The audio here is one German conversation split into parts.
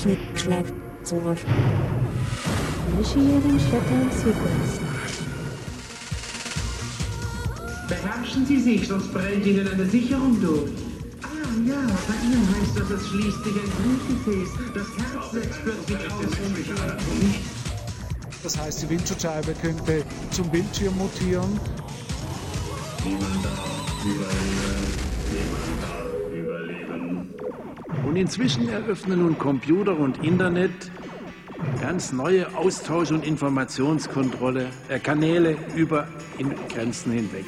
Technik schlägt zurück. Initiating Shutdown Sequence. Beherrschen Sie sich, sonst brennt Ihnen eine Sicherung durch. Ah ja, bei Ihnen heißt das, es schließt sich ein Blutgefäß. Das Herz setzt plötzlich aus. Das heißt, die Windschutzscheibe könnte zum Bildschirm mutieren. Niemand darf überleben. Und inzwischen eröffnen nun Computer und Internet ganz neue Austausch- und Informationskontrolle äh, Kanäle über Grenzen hinweg.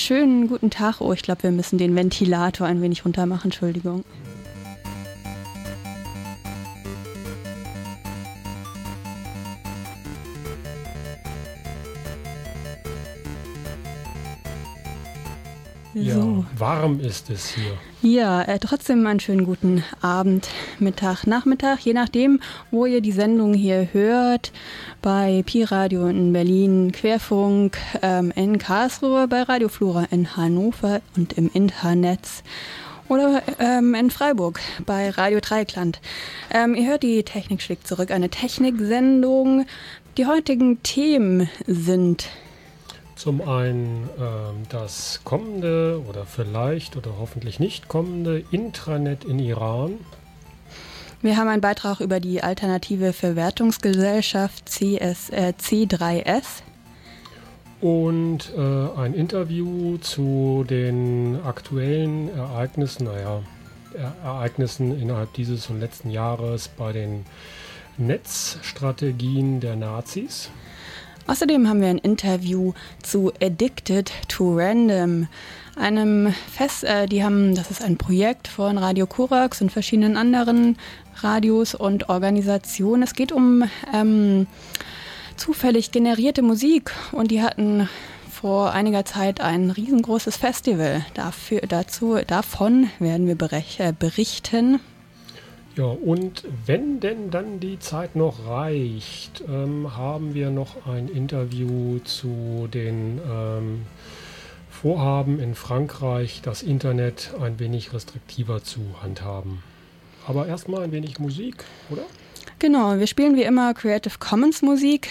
Schönen guten Tag. Oh, ich glaube, wir müssen den Ventilator ein wenig runter machen. Entschuldigung. Warm ist es hier. Ja, äh, trotzdem einen schönen guten Abend, Mittag, Nachmittag, je nachdem, wo ihr die Sendung hier hört. Bei Pi Radio in Berlin, Querfunk ähm, in Karlsruhe, bei Radio Flora in Hannover und im Internet. Oder ähm, in Freiburg bei Radio Dreikland. Ähm, ihr hört die Technik schlägt zurück, eine Techniksendung. Die heutigen Themen sind Zum einen ähm, das kommende oder vielleicht oder hoffentlich nicht kommende Intranet in Iran. Wir haben einen Beitrag über die alternative Verwertungsgesellschaft CS, äh, C3S. Und äh, ein Interview zu den aktuellen Ereignissen, naja, Er Ereignissen innerhalb dieses und letzten Jahres bei den Netzstrategien der Nazis. Außerdem haben wir ein Interview zu Addicted to Random, einem Fest, äh, die haben, das ist ein Projekt von Radio Korax und verschiedenen anderen Radios und Organisationen. Es geht um ähm, zufällig generierte Musik und die hatten vor einiger Zeit ein riesengroßes Festival. Dafür, dazu, davon werden wir berech, äh, berichten. Ja, und wenn denn dann die Zeit noch reicht, ähm, haben wir noch ein Interview zu den ähm, Vorhaben in Frankreich, das Internet ein wenig restriktiver zu handhaben. Aber erstmal ein wenig Musik, oder? Genau, wir spielen wie immer Creative Commons Musik.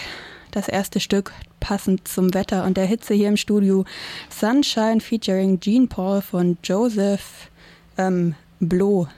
Das erste Stück passend zum Wetter und der Hitze hier im Studio. Sunshine featuring Jean Paul von Joseph ähm, Bloh.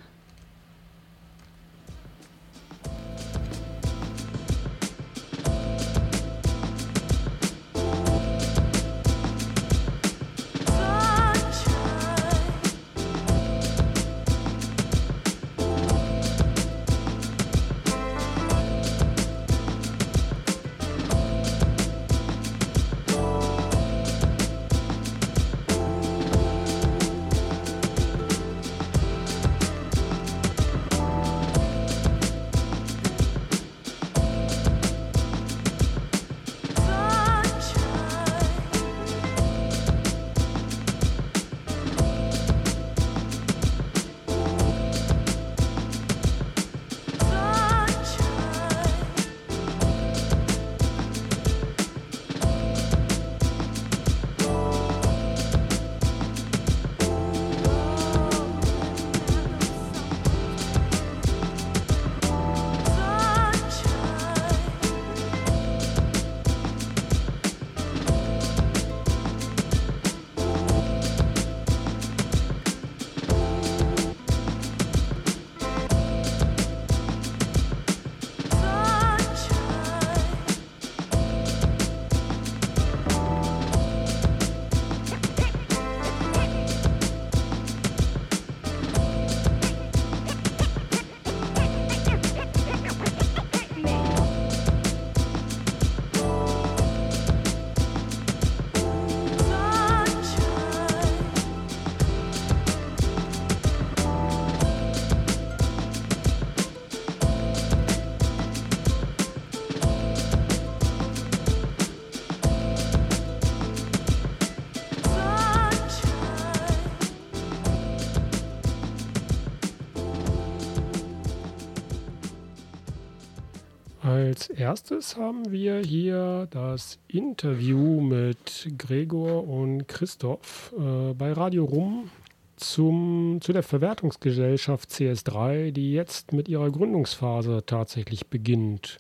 Als erstes haben wir hier das Interview mit Gregor und Christoph äh, bei Radio Rum zum, zu der Verwertungsgesellschaft CS3, die jetzt mit ihrer Gründungsphase tatsächlich beginnt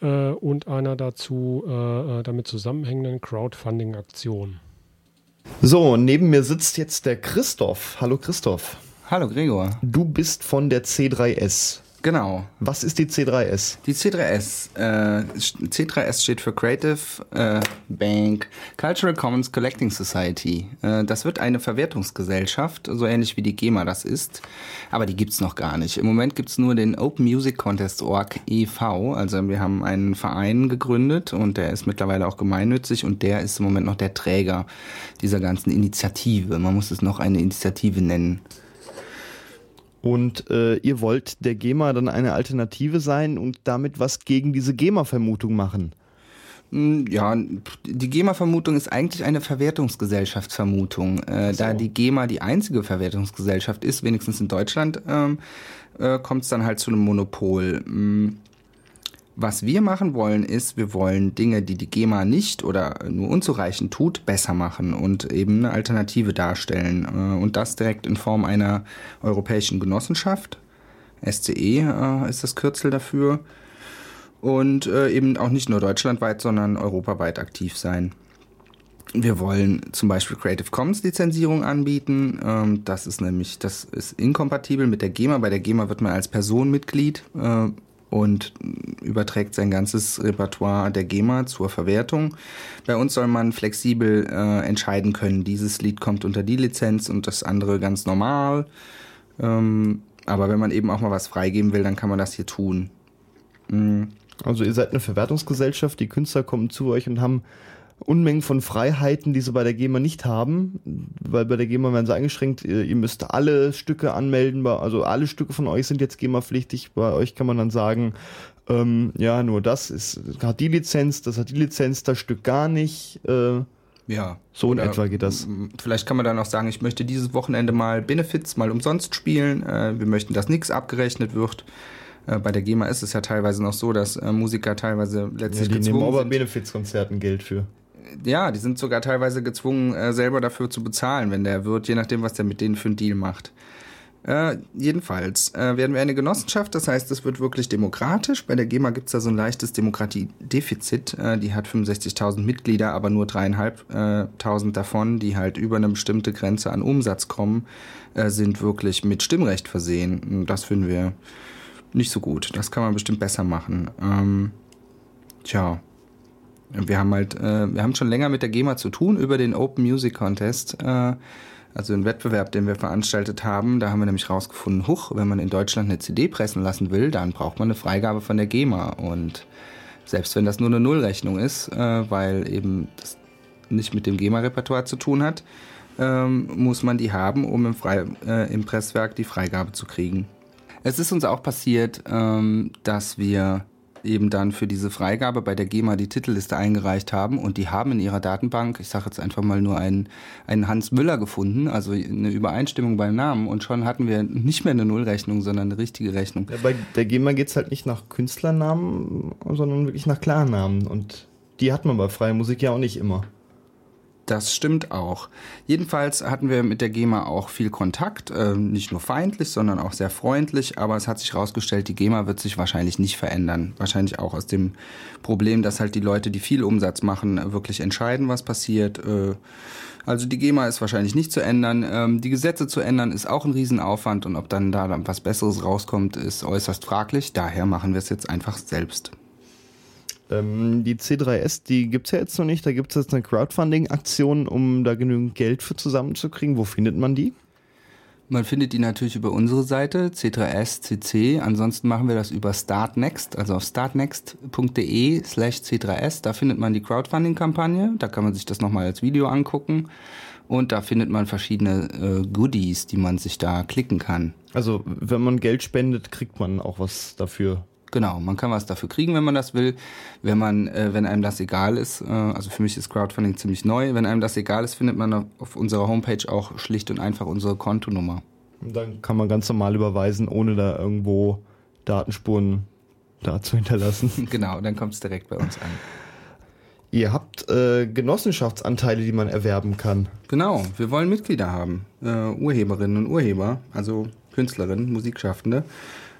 äh, und einer dazu äh, äh damit zusammenhängenden Crowdfunding-Aktion. So, neben mir sitzt jetzt der Christoph. Hallo Christoph. Hallo Gregor. Du bist von der C3S. Genau. Was ist die C3S? Die C3S. Äh, C3S steht für Creative äh, Bank Cultural Commons Collecting Society. Äh, das wird eine Verwertungsgesellschaft, so ähnlich wie die GEMA das ist. Aber die gibt's noch gar nicht. Im Moment gibt's nur den Open Music Contest Org e.V. Also wir haben einen Verein gegründet und der ist mittlerweile auch gemeinnützig und der ist im Moment noch der Träger dieser ganzen Initiative. Man muss es noch eine Initiative nennen. Und äh, ihr wollt der GEMA dann eine Alternative sein und damit was gegen diese GEMA-Vermutung machen. Hm, ja, die GEMA-Vermutung ist eigentlich eine Verwertungsgesellschaftsvermutung. Äh, so. Da die GEMA die einzige Verwertungsgesellschaft ist, wenigstens in Deutschland, ähm, äh, kommt es dann halt zu einem Monopol. Was wir machen wollen, ist, wir wollen Dinge, die die GEMA nicht oder nur unzureichend tut, besser machen und eben eine Alternative darstellen. Äh, und das direkt in Form einer europäischen Genossenschaft. SCE äh, ist das Kürzel dafür. Und äh, eben auch nicht nur deutschlandweit, sondern europaweit aktiv sein. Wir wollen zum Beispiel Creative Commons Lizenzierung anbieten. Ähm, das ist nämlich, das ist inkompatibel mit der GEMA. Bei der GEMA wird man als Person Mitglied und überträgt sein ganzes Repertoire der GEMA zur Verwertung. Bei uns soll man flexibel äh, entscheiden können, dieses Lied kommt unter die Lizenz und das andere ganz normal. Ähm, aber wenn man eben auch mal was freigeben will, dann kann man das hier tun. Mhm. Also ihr seid eine Verwertungsgesellschaft, die Künstler kommen zu euch und haben Unmengen von Freiheiten, die sie bei der GEMA nicht haben, weil bei der GEMA werden sie eingeschränkt, ihr müsst alle Stücke anmelden, also alle Stücke von euch sind jetzt GEMA-pflichtig, bei euch kann man dann sagen, ähm, ja, nur das ist, hat die Lizenz, das hat die Lizenz, das Stück gar nicht. Äh, ja. So in etwa geht das. Vielleicht kann man dann auch sagen, ich möchte dieses Wochenende mal Benefits mal umsonst spielen. Äh, wir möchten, dass nichts abgerechnet wird. Äh, bei der GEMA ist es ja teilweise noch so, dass äh, Musiker teilweise letztlich ja, die nehmen aber Benefizkonzerten Geld für ja, die sind sogar teilweise gezwungen, äh, selber dafür zu bezahlen, wenn der Wirt, je nachdem, was der mit denen für einen Deal macht. Äh, jedenfalls äh, werden wir eine Genossenschaft, das heißt, es wird wirklich demokratisch. Bei der GEMA gibt es da so ein leichtes Demokratiedefizit. Äh, die hat 65.000 Mitglieder, aber nur dreieinhalbtausend davon, die halt über eine bestimmte Grenze an Umsatz kommen, äh, sind wirklich mit Stimmrecht versehen. Das finden wir nicht so gut. Das kann man bestimmt besser machen. Ähm, tja, wir haben halt, äh, wir haben schon länger mit der GEMA zu tun über den Open Music Contest, äh, also einen Wettbewerb, den wir veranstaltet haben. Da haben wir nämlich rausgefunden, huch, wenn man in Deutschland eine CD pressen lassen will, dann braucht man eine Freigabe von der GEMA. Und selbst wenn das nur eine Nullrechnung ist, äh, weil eben das nicht mit dem GEMA-Repertoire zu tun hat, ähm, muss man die haben, um im, Frei, äh, im Presswerk die Freigabe zu kriegen. Es ist uns auch passiert, ähm, dass wir eben dann für diese Freigabe bei der GEMA die Titelliste eingereicht haben und die haben in ihrer Datenbank, ich sage jetzt einfach mal nur einen, einen Hans Müller gefunden, also eine Übereinstimmung beim Namen und schon hatten wir nicht mehr eine Nullrechnung, sondern eine richtige Rechnung. Ja, bei der GEMA geht es halt nicht nach Künstlernamen, sondern wirklich nach Klarnamen und die hat man bei freier Musik ja auch nicht immer. Das stimmt auch. Jedenfalls hatten wir mit der GEMA auch viel Kontakt, äh, nicht nur feindlich, sondern auch sehr freundlich, aber es hat sich herausgestellt, die GEMA wird sich wahrscheinlich nicht verändern. Wahrscheinlich auch aus dem Problem, dass halt die Leute, die viel Umsatz machen, wirklich entscheiden, was passiert. Äh, also die GEMA ist wahrscheinlich nicht zu ändern. Ähm, die Gesetze zu ändern ist auch ein Riesenaufwand und ob dann da was Besseres rauskommt, ist äußerst fraglich. Daher machen wir es jetzt einfach selbst. Ähm, die C3S, die gibt es ja jetzt noch nicht. Da gibt es jetzt eine Crowdfunding-Aktion, um da genügend Geld für zusammenzukriegen. Wo findet man die? Man findet die natürlich über unsere Seite C3SCC. Ansonsten machen wir das über Startnext, also auf startnext.de slash C3S. Da findet man die Crowdfunding-Kampagne. Da kann man sich das nochmal als Video angucken. Und da findet man verschiedene äh, Goodies, die man sich da klicken kann. Also wenn man Geld spendet, kriegt man auch was dafür. Genau, man kann was dafür kriegen, wenn man das will. Wenn man, äh, wenn einem das egal ist, äh, also für mich ist Crowdfunding ziemlich neu. Wenn einem das egal ist, findet man auf unserer Homepage auch schlicht und einfach unsere Kontonummer. Und dann kann man ganz normal überweisen, ohne da irgendwo Datenspuren dazu hinterlassen. Genau, dann kommt es direkt bei uns an. Ihr habt äh, Genossenschaftsanteile, die man erwerben kann. Genau, wir wollen Mitglieder haben, äh, Urheberinnen und Urheber, also Künstlerinnen, Musikschaffende.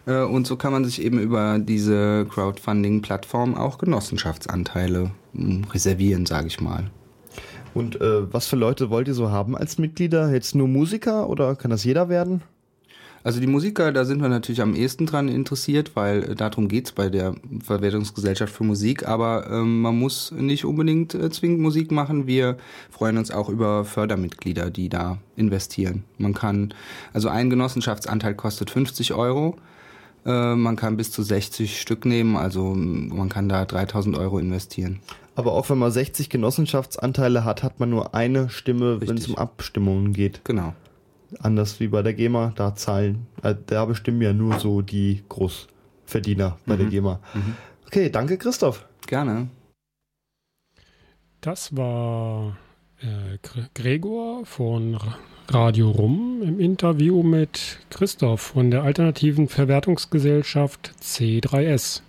Äh, und so kann man sich eben über diese Crowdfunding-Plattform auch Genossenschaftsanteile mh, reservieren, sage ich mal. Und äh, was für Leute wollt ihr so haben als Mitglieder? Jetzt nur Musiker oder kann das jeder werden? Also die Musiker, da sind wir natürlich am ehesten dran interessiert, weil äh, darum geht's bei der Verwertungsgesellschaft für Musik. Aber ähm, man muss nicht unbedingt äh, zwingend Musik machen. Wir freuen uns auch über Fördermitglieder, die da investieren. Man kann, also ein Genossenschaftsanteil kostet 50 Euro. Äh, man kann bis zu 60 Stück nehmen, also man kann da 3000 Euro investieren. Aber auch wenn man 60 Genossenschaftsanteile hat, hat man nur eine Stimme, wenn es um Abstimmungen geht. Genau. Anders wie bei der GEMA, da zahlen, äh, da bestimmen ja nur so die Großverdiener bei der Mhm. GEMA. Okay, danke Christoph. Gerne. Das war Gregor von Ra- Radio Rum im Interview mit Christoph von der alternativen Verwertungsgesellschaft C3S.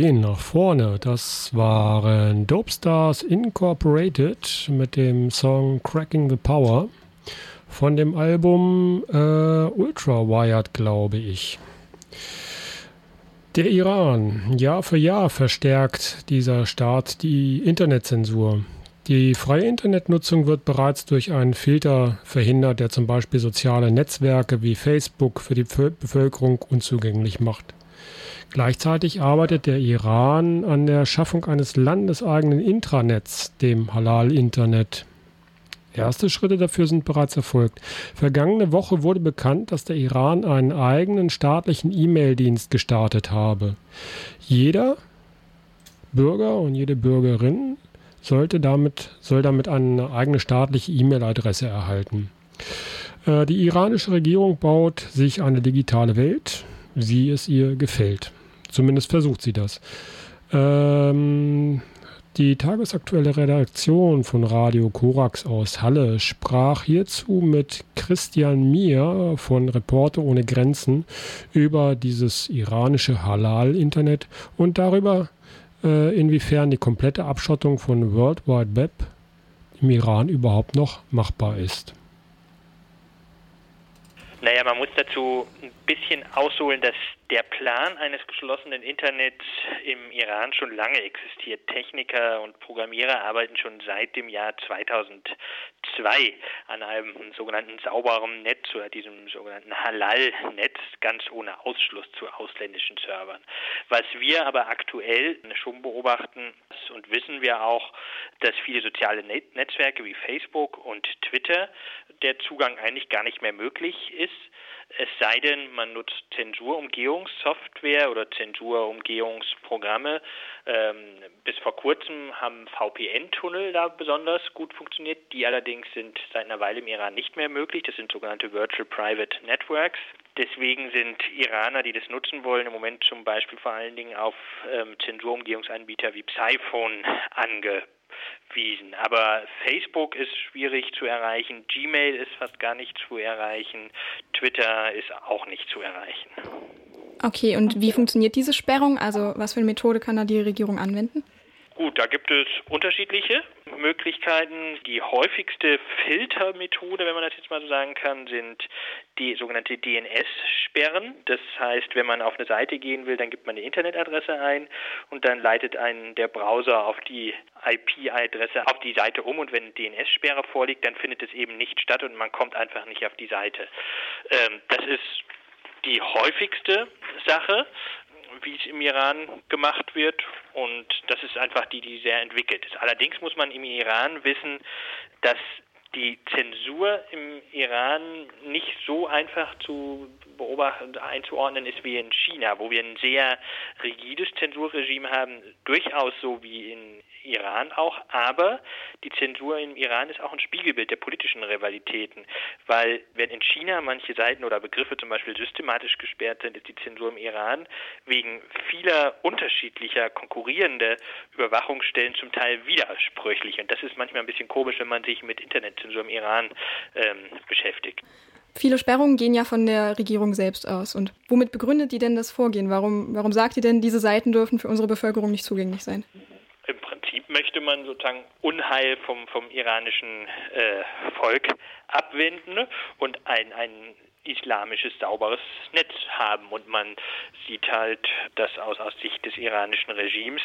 Gehen nach vorne. Das waren Dope Stars Incorporated mit dem Song Cracking the Power von dem Album äh, Ultra Wired, glaube ich. Der Iran. Jahr für Jahr verstärkt dieser Staat die Internetzensur. Die freie Internetnutzung wird bereits durch einen Filter verhindert, der zum Beispiel soziale Netzwerke wie Facebook für die Bevö- Bevölkerung unzugänglich macht. Gleichzeitig arbeitet der Iran an der Schaffung eines landeseigenen Intranets, dem Halal-Internet. Erste Schritte dafür sind bereits erfolgt. Vergangene Woche wurde bekannt, dass der Iran einen eigenen staatlichen E-Mail-Dienst gestartet habe. Jeder Bürger und jede Bürgerin sollte damit, soll damit eine eigene staatliche E-Mail-Adresse erhalten. Äh, die iranische Regierung baut sich eine digitale Welt, wie es ihr gefällt. Zumindest versucht sie das. Ähm, die tagesaktuelle Redaktion von Radio Korax aus Halle sprach hierzu mit Christian Mier von Reporter ohne Grenzen über dieses iranische Halal-Internet und darüber, äh, inwiefern die komplette Abschottung von World Wide Web im Iran überhaupt noch machbar ist. Naja, man muss dazu bisschen ausholen, dass der Plan eines geschlossenen Internets im Iran schon lange existiert. Techniker und Programmierer arbeiten schon seit dem Jahr 2002 an einem sogenannten sauberen Netz oder diesem sogenannten Halal-Netz, ganz ohne Ausschluss zu ausländischen Servern. Was wir aber aktuell schon beobachten und wissen wir auch, dass viele soziale Netzwerke wie Facebook und Twitter der Zugang eigentlich gar nicht mehr möglich ist es sei denn, man nutzt Zensurumgehungssoftware oder Zensurumgehungsprogramme. Ähm, bis vor kurzem haben VPN-Tunnel da besonders gut funktioniert. Die allerdings sind seit einer Weile im Iran nicht mehr möglich. Das sind sogenannte Virtual Private Networks. Deswegen sind Iraner, die das nutzen wollen, im Moment zum Beispiel vor allen Dingen auf ähm, Zensurumgehungsanbieter wie Psyphone angewiesen wiesen. Aber Facebook ist schwierig zu erreichen, Gmail ist fast gar nicht zu erreichen, Twitter ist auch nicht zu erreichen. Okay, und wie funktioniert diese Sperrung? Also was für eine Methode kann da die Regierung anwenden? Gut, da gibt es unterschiedliche Möglichkeiten. Die häufigste Filtermethode, wenn man das jetzt mal so sagen kann, sind die sogenannte DNS-Sperren. Das heißt, wenn man auf eine Seite gehen will, dann gibt man eine Internetadresse ein und dann leitet einen der Browser auf die IP-Adresse auf die Seite um und wenn DNS-Sperre vorliegt, dann findet es eben nicht statt und man kommt einfach nicht auf die Seite. Ähm, das ist die häufigste Sache wie es im Iran gemacht wird. Und das ist einfach die, die sehr entwickelt ist. Allerdings muss man im Iran wissen, dass die Zensur im Iran nicht so einfach zu beobachten, einzuordnen ist wie in China, wo wir ein sehr rigides Zensurregime haben, durchaus so wie in Iran auch, aber die Zensur im Iran ist auch ein Spiegelbild der politischen Rivalitäten, weil wenn in China manche Seiten oder Begriffe zum Beispiel systematisch gesperrt sind, ist die Zensur im Iran wegen vieler unterschiedlicher konkurrierender Überwachungsstellen zum Teil widersprüchlich und das ist manchmal ein bisschen komisch, wenn man sich mit Internetzensur im Iran ähm, beschäftigt. Viele Sperrungen gehen ja von der Regierung selbst aus. Und womit begründet die denn das Vorgehen? Warum, warum sagt die denn, diese Seiten dürfen für unsere Bevölkerung nicht zugänglich sein? Prinzip möchte man sozusagen Unheil vom, vom iranischen äh, Volk abwenden und ein, ein islamisches, sauberes Netz haben. Und man sieht halt, dass aus, aus Sicht des iranischen Regimes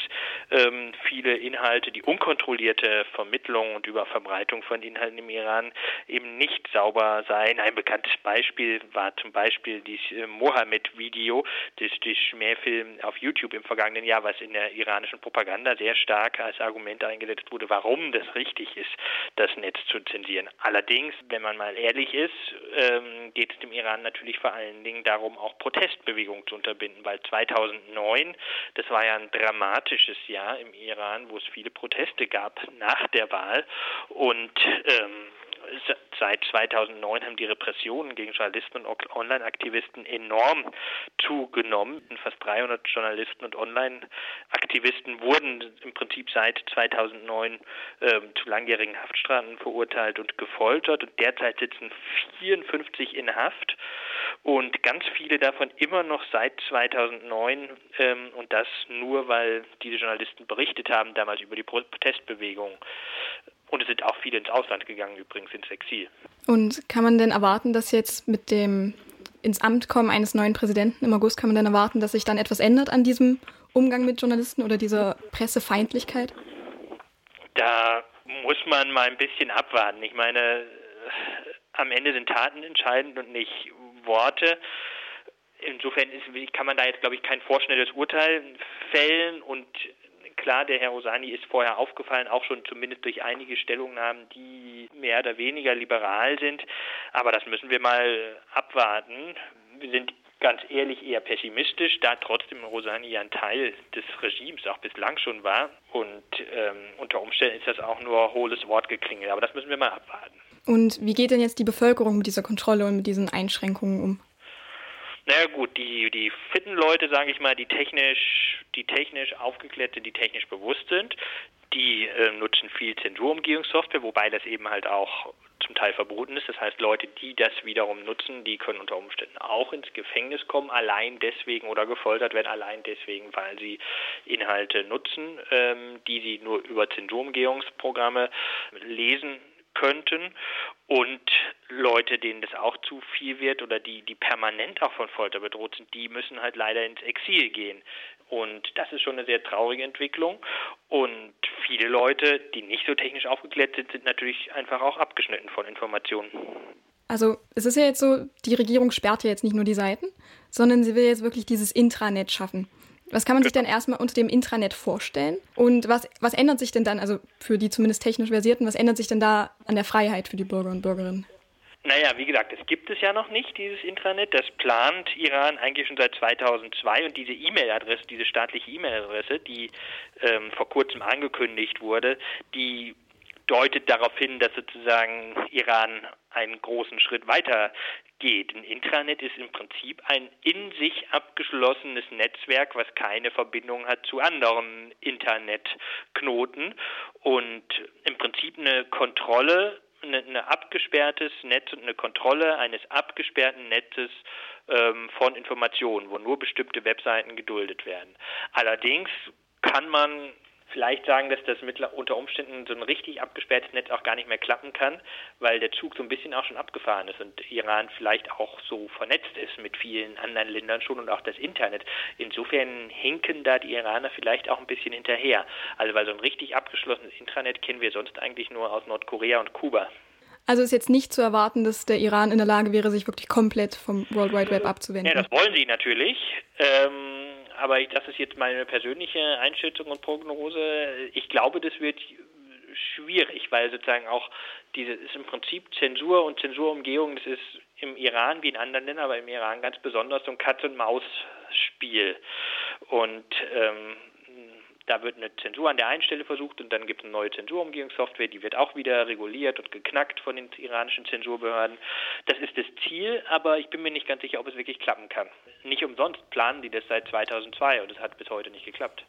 ähm, viele Inhalte, die unkontrollierte Vermittlung und Überverbreitung von Inhalten im Iran eben nicht sauber seien. Ein bekanntes Beispiel war zum Beispiel dieses äh, Mohammed-Video, das, das Schmähfilm auf YouTube im vergangenen Jahr, was in der iranischen Propaganda sehr stark als Argument eingesetzt wurde, warum das richtig ist, das Netz zu zensieren. Allerdings, wenn man mal ehrlich ist, ähm, geht es dem Iran natürlich vor allen Dingen darum, auch Protestbewegungen zu unterbinden, weil 2009, das war ja ein dramatisches Jahr im Iran, wo es viele Proteste gab nach der Wahl. Und ähm, seit 2009 haben die Repressionen gegen Journalisten und Online-Aktivisten enorm zugenommen. Fast 300 Journalisten und Online-Aktivisten wurden im Prinzip seit 2009 ähm, zu langjährigen Haftstrafen verurteilt und gefoltert. Und derzeit sitzen 54 in Haft und ganz viele davon immer noch seit 2009 ähm, und das nur, weil diese Journalisten berichtet haben damals über die Protestbewegung. Und es sind auch viele ins Ausland gegangen, übrigens ins Exil. Und kann man denn erwarten, dass jetzt mit dem ins Amt kommen eines neuen Präsidenten im August, kann man denn erwarten, dass sich dann etwas ändert an diesem Umgang mit Journalisten oder dieser Pressefeindlichkeit? Da muss man mal ein bisschen abwarten. Ich meine, am Ende sind Taten entscheidend und nicht Worte. Insofern ist, kann man da jetzt, glaube ich, kein vorschnelles Urteil fällen und klar, der Herr Rosani ist vorher aufgefallen, auch schon zumindest durch einige Stellungnahmen, die mehr oder weniger liberal sind. Aber das müssen wir mal abwarten. Wir sind ganz ehrlich eher pessimistisch, da trotzdem Rosani ja ein Teil des Regimes auch bislang schon war. Und ähm, unter Umständen ist das auch nur hohles Wortgeklingel. Aber das müssen wir mal abwarten. Und wie geht denn jetzt die Bevölkerung mit dieser Kontrolle und mit diesen Einschränkungen um? Naja gut, die, die fitten Leute, sage ich mal, die technisch, die technisch aufgeklärte, die technisch bewusst sind, die äh, nutzen viel Zensurumgehungssoftware, wobei das eben halt auch zum Teil verboten ist. Das heißt, Leute, die das wiederum nutzen, die können unter Umständen auch ins Gefängnis kommen, allein deswegen oder gefoltert werden, allein deswegen, weil sie Inhalte nutzen, ähm, die sie nur über Zensurumgehungsprogramme lesen könnten und Leute, denen das auch zu viel wird oder die, die permanent auch von Folter bedroht sind, die müssen halt leider ins Exil gehen. Und das ist schon eine sehr traurige Entwicklung. Und viele Leute, die nicht so technisch aufgeklärt sind, sind natürlich einfach auch abgeschnitten von Informationen. Also es ist ja jetzt so, die Regierung sperrt ja jetzt nicht nur die Seiten, sondern sie will jetzt wirklich dieses Intranet schaffen. Was kann man sich denn erstmal unter dem Intranet vorstellen? Und was, was ändert sich denn dann, also für die zumindest technisch Versierten, was ändert sich denn da an der Freiheit für die Bürger und Bürgerinnen? Naja, wie gesagt, es gibt es ja noch nicht, dieses Intranet. Das plant Iran eigentlich schon seit 2002 und diese E-Mail-Adresse, diese staatliche E-Mail-Adresse, die ähm, vor kurzem angekündigt wurde, die deutet darauf hin, dass sozusagen Iran einen großen Schritt weiter geht. Ein Intranet ist im Prinzip ein in sich abgeschlossenes Netzwerk, was keine Verbindung hat zu anderen Internetknoten und im Prinzip eine Kontrolle, eine abgesperrtes Netz und eine Kontrolle eines abgesperrten Netzes ähm, von Informationen, wo nur bestimmte Webseiten geduldet werden. Allerdings kann man vielleicht sagen, dass das mit, unter Umständen so ein richtig abgesperrtes Netz auch gar nicht mehr klappen kann, weil der Zug so ein bisschen auch schon abgefahren ist und Iran vielleicht auch so vernetzt ist mit vielen anderen Ländern schon und auch das Internet. Insofern hinken da die Iraner vielleicht auch ein bisschen hinterher. Also weil so ein richtig abgeschlossenes Intranet kennen wir sonst eigentlich nur aus Nordkorea und Kuba. Also ist jetzt nicht zu erwarten, dass der Iran in der Lage wäre, sich wirklich komplett vom World Wide Web abzuwenden. Ja, das wollen sie natürlich. Ähm, aber das ist jetzt meine persönliche Einschätzung und Prognose. Ich glaube, das wird schwierig, weil sozusagen auch diese ist im Prinzip Zensur und Zensurumgehung, das ist im Iran wie in anderen Ländern, aber im Iran ganz besonders so ein Katz-und-Maus-Spiel. Und ähm, da wird eine Zensur an der einen Stelle versucht und dann gibt es eine neue Zensurumgehungssoftware, die wird auch wieder reguliert und geknackt von den iranischen Zensurbehörden. Das ist das Ziel, aber ich bin mir nicht ganz sicher, ob es wirklich klappen kann. Nicht umsonst planen die das seit 2002 und es hat bis heute nicht geklappt.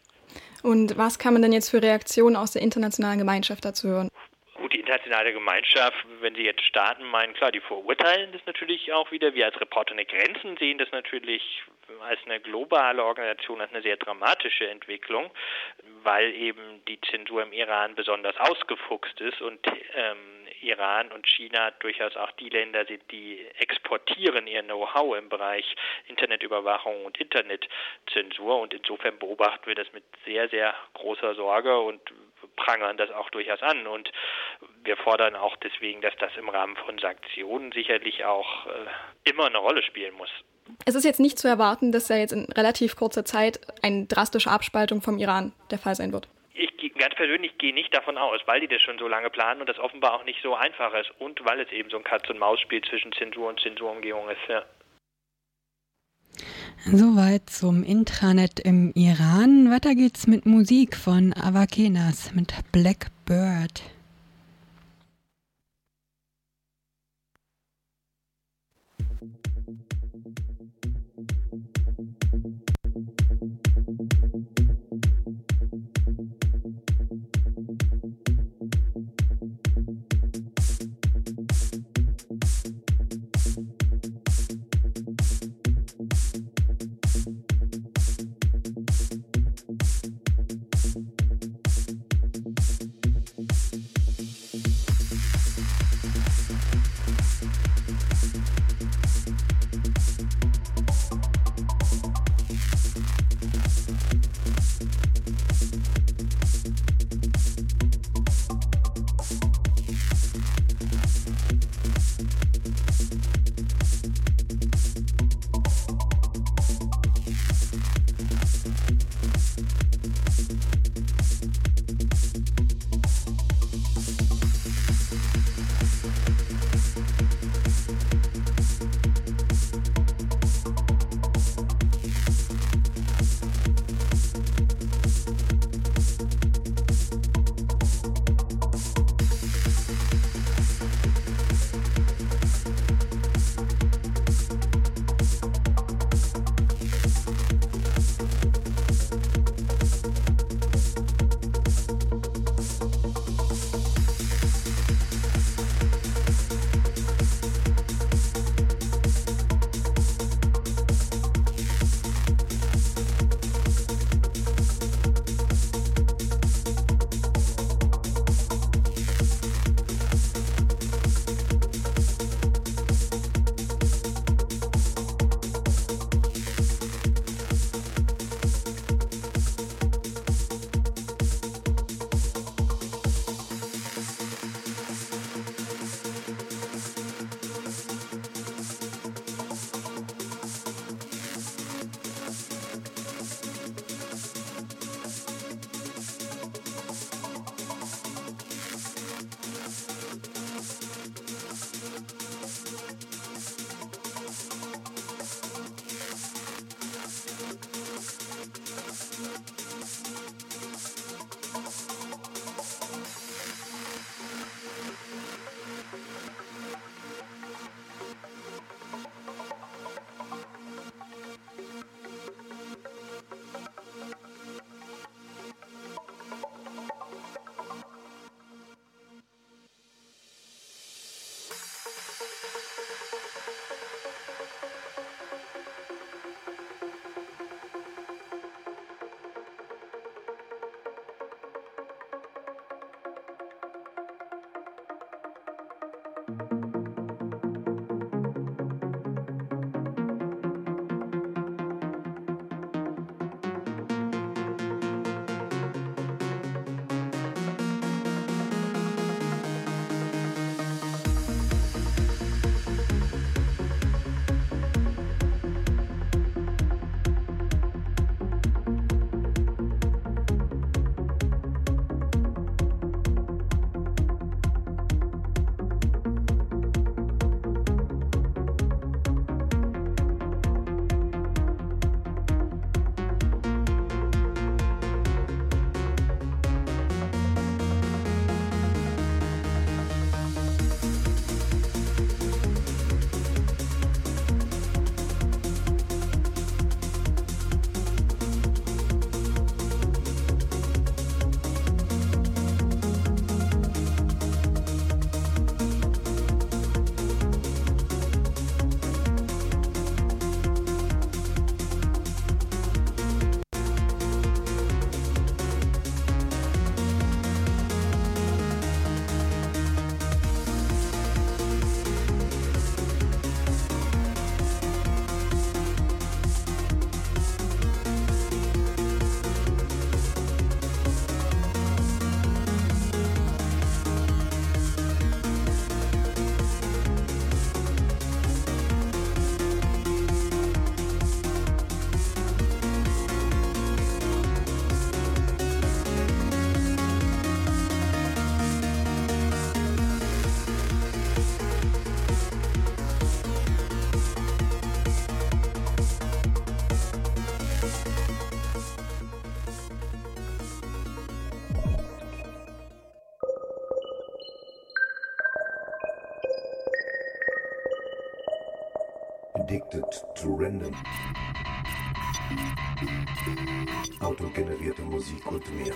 Und was kann man denn jetzt für Reaktionen aus der internationalen Gemeinschaft dazu hören? Gut, die internationale Gemeinschaft, wenn sie jetzt Staaten meinen, klar, die verurteilen das natürlich auch wieder. Wir als Reporter ohne Grenzen sehen das natürlich als eine globale Organisation als eine sehr dramatische Entwicklung, weil eben die Zensur im Iran besonders ausgefuchst ist und ähm, Iran und China durchaus auch die Länder sind, die exportieren ihr Know-how im Bereich Internetüberwachung und Internetzensur und insofern beobachten wir das mit sehr, sehr großer Sorge und prangern das auch durchaus an und wir fordern auch deswegen, dass das im Rahmen von Sanktionen sicherlich auch äh, immer eine Rolle spielen muss. Es ist jetzt nicht zu erwarten, dass ja jetzt in relativ kurzer Zeit eine drastische Abspaltung vom Iran der Fall sein wird. Ich ganz persönlich gehe nicht davon aus, weil die das schon so lange planen und das offenbar auch nicht so einfach ist und weil es eben so ein Katz-und-Maus-Spiel zwischen Zensur und Zensurumgehung ist. Ja. Soweit zum Intranet im Iran. Weiter geht's mit Musik von Avakenas mit Blackbird. Addicted Random. Autogenerierte Musik und mehr.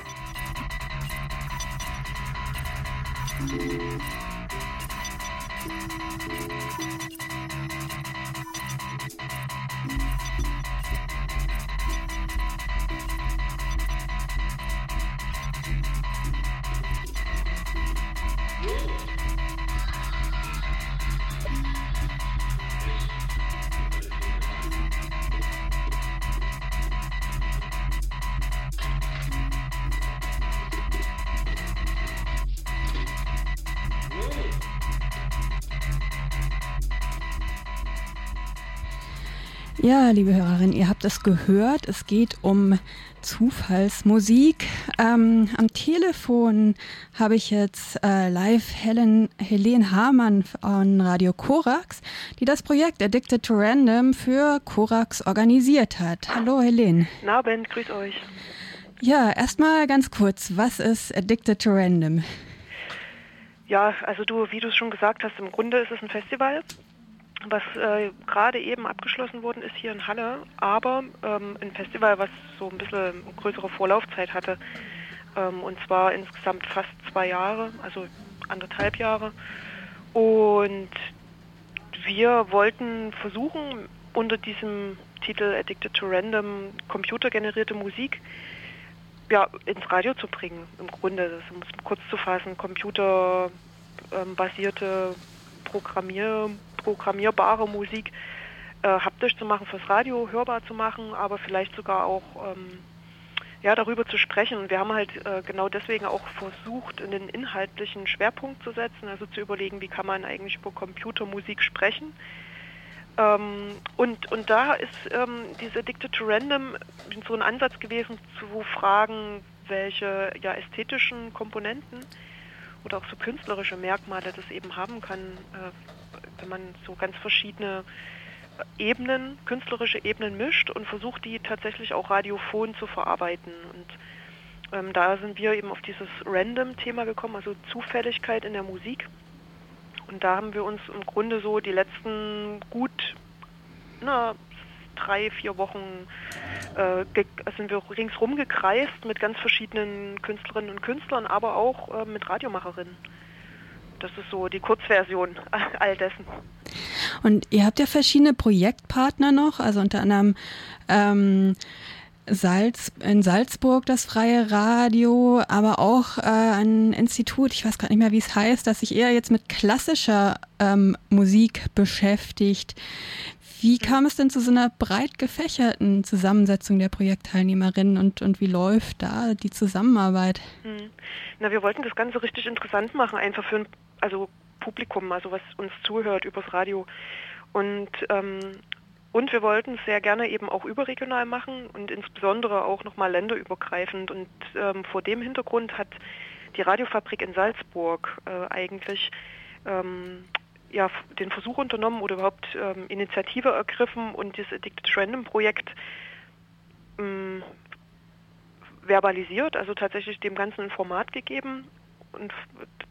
Ja, liebe Hörerinnen, ihr habt es gehört. Es geht um Zufallsmusik. Ähm, am Telefon habe ich jetzt äh, live Helen, Helene Hamann von Radio Korax, die das Projekt Addicted to Random für Korax organisiert hat. Hallo Helene. Na, Abend, grüß euch. Ja, erstmal ganz kurz, was ist Addicted to Random? Ja, also du, wie du es schon gesagt hast, im Grunde ist es ein Festival, was äh, gerade eben abgeschlossen worden ist hier in Halle, aber ähm, ein Festival, was so ein bisschen größere Vorlaufzeit hatte. Ähm, und zwar insgesamt fast zwei Jahre, also anderthalb Jahre. Und wir wollten versuchen, unter diesem Titel Addicted to Random computergenerierte Musik ja, ins Radio zu bringen, im Grunde, um es kurz zu fassen, computerbasierte Programmier, programmierbare Musik äh, haptisch zu machen, fürs Radio hörbar zu machen, aber vielleicht sogar auch ähm, ja, darüber zu sprechen. Und wir haben halt äh, genau deswegen auch versucht, einen inhaltlichen Schwerpunkt zu setzen, also zu überlegen, wie kann man eigentlich über Computermusik sprechen. Ähm, und, und da ist ähm, diese Addicted to Random so ein Ansatz gewesen, zu fragen, welche ja, ästhetischen Komponenten oder auch so künstlerische Merkmale das eben haben kann, äh, wenn man so ganz verschiedene Ebenen, künstlerische Ebenen mischt und versucht, die tatsächlich auch radiophon zu verarbeiten. Und ähm, da sind wir eben auf dieses Random-Thema gekommen, also Zufälligkeit in der Musik. Und da haben wir uns im Grunde so die letzten gut na, drei, vier Wochen äh, sind wir ringsrum gekreist mit ganz verschiedenen Künstlerinnen und Künstlern, aber auch äh, mit Radiomacherinnen. Das ist so die Kurzversion all dessen. Und ihr habt ja verschiedene Projektpartner noch, also unter anderem ähm, Salz, in Salzburg das freie Radio, aber auch äh, ein Institut, ich weiß gerade nicht mehr, wie es heißt, das sich eher jetzt mit klassischer ähm, Musik beschäftigt. Wie kam es denn zu so einer breit gefächerten Zusammensetzung der Projektteilnehmerinnen und, und wie läuft da die Zusammenarbeit? Hm. Na, wir wollten das Ganze richtig interessant machen, einfach für ein also Publikum, also was uns zuhört übers Radio. Und ähm, und wir wollten es sehr gerne eben auch überregional machen und insbesondere auch nochmal länderübergreifend. Und ähm, vor dem Hintergrund hat die Radiofabrik in Salzburg äh, eigentlich ähm, ja, den Versuch unternommen oder überhaupt ähm, Initiative ergriffen und das Addicted Random Projekt ähm, verbalisiert, also tatsächlich dem Ganzen ein Format gegeben und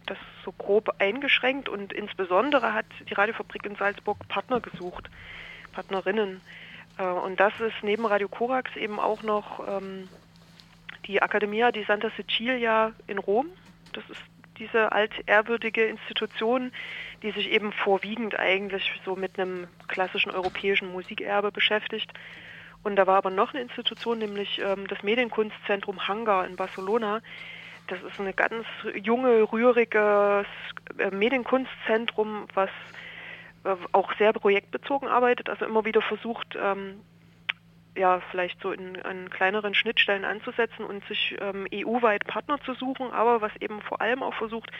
das so grob eingeschränkt und insbesondere hat die Radiofabrik in Salzburg Partner gesucht. Partnerinnen. Äh, und das ist neben Radio Korax eben auch noch ähm, die Accademia di Santa Cecilia in Rom. Das ist diese altehrwürdige Institution, die sich eben vorwiegend eigentlich so mit einem klassischen europäischen Musikerbe beschäftigt. Und da war aber noch eine Institution, nämlich ähm, das Medienkunstzentrum Hangar in Barcelona. Das ist ein ganz junge, rühriges äh, Medienkunstzentrum, was äh, auch sehr projektbezogen arbeitet, also immer wieder versucht, ähm, ja, vielleicht so in, an kleineren Schnittstellen anzusetzen und sich ähm, EU-weit Partner zu suchen, aber was eben vor allem auch versucht,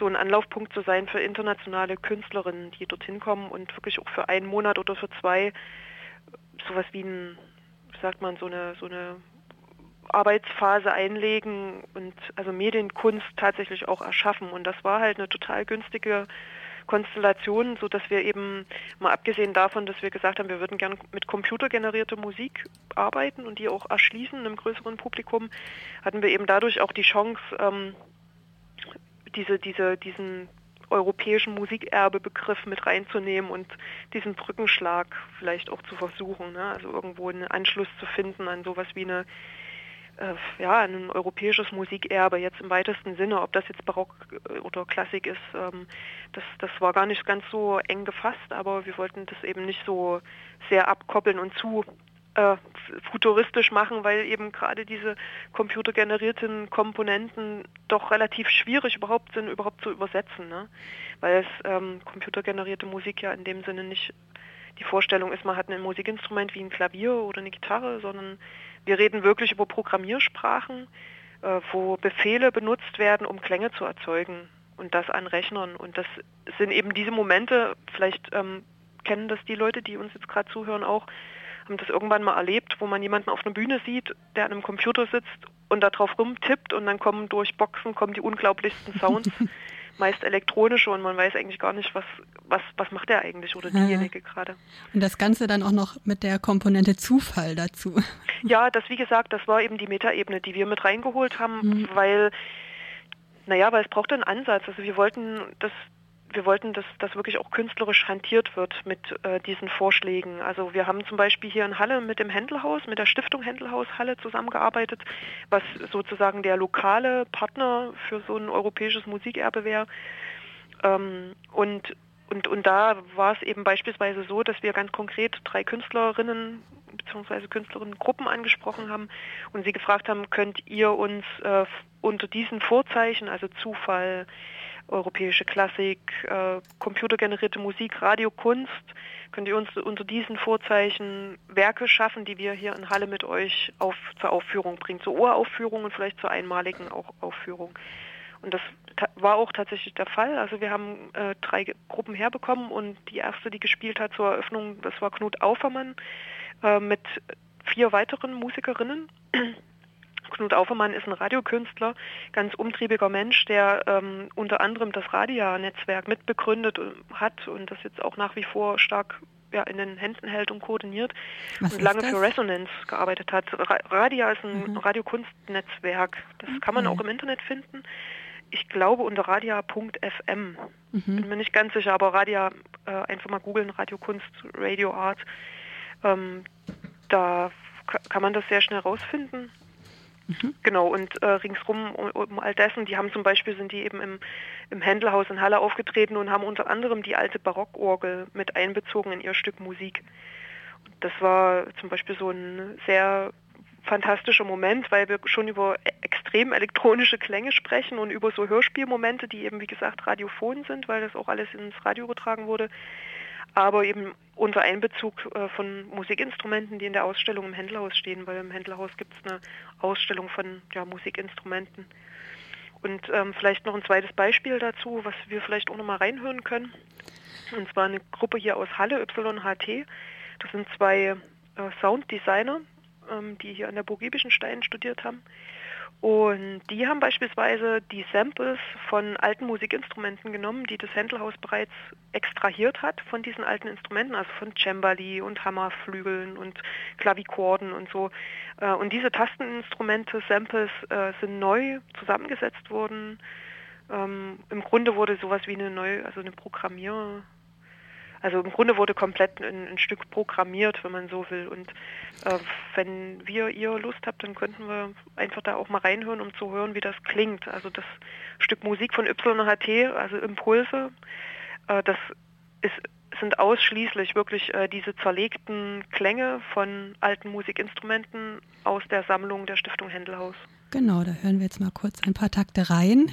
so ein Anlaufpunkt zu sein für internationale Künstlerinnen, die dorthin kommen und wirklich auch für einen Monat oder für zwei sowas wie ein, sagt man, so eine, so eine Arbeitsphase einlegen und also Medienkunst tatsächlich auch erschaffen. Und das war halt eine total günstige Konstellationen, so dass wir eben mal abgesehen davon, dass wir gesagt haben, wir würden gerne mit computergenerierter Musik arbeiten und die auch erschließen einem größeren Publikum, hatten wir eben dadurch auch die Chance, ähm, diese, diese, diesen europäischen Musikerbebegriff mit reinzunehmen und diesen Brückenschlag vielleicht auch zu versuchen, ne? also irgendwo einen Anschluss zu finden an sowas wie eine äh, ja, ein europäisches Musikerbe jetzt im weitesten Sinne, ob das jetzt Barock äh, oder Klassik ist, ähm, das, das war gar nicht ganz so eng gefasst, aber wir wollten das eben nicht so sehr abkoppeln und zu äh, futuristisch machen, weil eben gerade diese computergenerierten Komponenten doch relativ schwierig überhaupt sind, überhaupt zu übersetzen, ne? weil es ähm, computergenerierte Musik ja in dem Sinne nicht die Vorstellung ist, man hat ein Musikinstrument wie ein Klavier oder eine Gitarre, sondern wir reden wirklich über Programmiersprachen, äh, wo Befehle benutzt werden, um Klänge zu erzeugen und das an Rechnern. Und das sind eben diese Momente, vielleicht ähm, kennen das die Leute, die uns jetzt gerade zuhören, auch, haben das irgendwann mal erlebt, wo man jemanden auf einer Bühne sieht, der an einem Computer sitzt und da drauf rumtippt und dann kommen durch Boxen kommen die unglaublichsten Sounds. meist elektronische und man weiß eigentlich gar nicht, was, was, was macht er eigentlich oder diejenige ja. gerade. Und das Ganze dann auch noch mit der Komponente Zufall dazu. Ja, das wie gesagt, das war eben die Metaebene, die wir mit reingeholt haben, mhm. weil, naja, weil es brauchte einen Ansatz. Also wir wollten das wir wollten, dass das wirklich auch künstlerisch hantiert wird mit äh, diesen Vorschlägen. Also wir haben zum Beispiel hier in Halle mit dem Händelhaus, mit der Stiftung Händelhaus Halle zusammengearbeitet, was sozusagen der lokale Partner für so ein europäisches Musikerbe wäre. Ähm, und und, und da war es eben beispielsweise so, dass wir ganz konkret drei Künstlerinnen bzw. Künstlerinnengruppen angesprochen haben und sie gefragt haben, könnt ihr uns äh, unter diesen Vorzeichen, also Zufall, europäische Klassik, äh, computergenerierte Musik, Radiokunst. Könnt ihr uns unter diesen Vorzeichen Werke schaffen, die wir hier in Halle mit euch auf, zur Aufführung bringen, zur Uraufführung und vielleicht zur einmaligen auch Aufführung. Und das war auch tatsächlich der Fall. Also wir haben äh, drei Gruppen herbekommen und die erste, die gespielt hat zur Eröffnung, das war Knut Aufermann äh, mit vier weiteren Musikerinnen. Knut Aufermann ist ein Radiokünstler, ganz umtriebiger Mensch, der ähm, unter anderem das Radia-Netzwerk mitbegründet hat und das jetzt auch nach wie vor stark ja, in den Händen hält und koordiniert Was und lange das? für Resonance gearbeitet hat. Ra Radia ist ein mhm. Radiokunstnetzwerk. Das okay. kann man auch im Internet finden. Ich glaube unter radia.fm. Mhm. Bin mir nicht ganz sicher, aber Radia, äh, einfach mal googeln, Radiokunst, Radio Art. Ähm, da kann man das sehr schnell rausfinden. Mhm. Genau, und äh, ringsrum um, um, all dessen, die haben zum Beispiel, sind die eben im, im Händelhaus in Halle aufgetreten und haben unter anderem die alte Barockorgel mit einbezogen in ihr Stück Musik. Das war zum Beispiel so ein sehr fantastischer Moment, weil wir schon über extrem elektronische Klänge sprechen und über so Hörspielmomente, die eben wie gesagt radiophon sind, weil das auch alles ins Radio übertragen wurde, aber eben unter Einbezug äh, von Musikinstrumenten, die in der Ausstellung im Händlerhaus stehen, weil im Händlerhaus gibt es eine Ausstellung von ja, Musikinstrumenten. Und ähm, vielleicht noch ein zweites Beispiel dazu, was wir vielleicht auch noch mal reinhören können. Und zwar eine Gruppe hier aus Halle, YHT. Das sind zwei äh, Sounddesigner, ähm, die hier an der Burg Stein studiert haben. Und die haben beispielsweise die Samples von alten Musikinstrumenten genommen, die das Händelhaus bereits extrahiert hat von diesen alten Instrumenten, also von Cembali und Hammerflügeln und Klavikorden und so. Äh, Und diese Tasteninstrumente, Samples, äh, sind neu zusammengesetzt worden. Ähm, Im Grunde wurde sowas wie eine neue, also eine Programmier, also im Grunde wurde komplett ein, ein Stück programmiert, wenn man so will. Und äh, wenn wir ihr Lust habt, dann könnten wir einfach da auch mal reinhören, um zu hören, wie das klingt. Also das Stück Musik von YHT, also Impulse, äh, das ist, sind ausschließlich wirklich äh, diese zerlegten Klänge von alten Musikinstrumenten aus der Sammlung der Stiftung Händelhaus. Genau, da hören wir jetzt mal kurz ein paar Takte rein.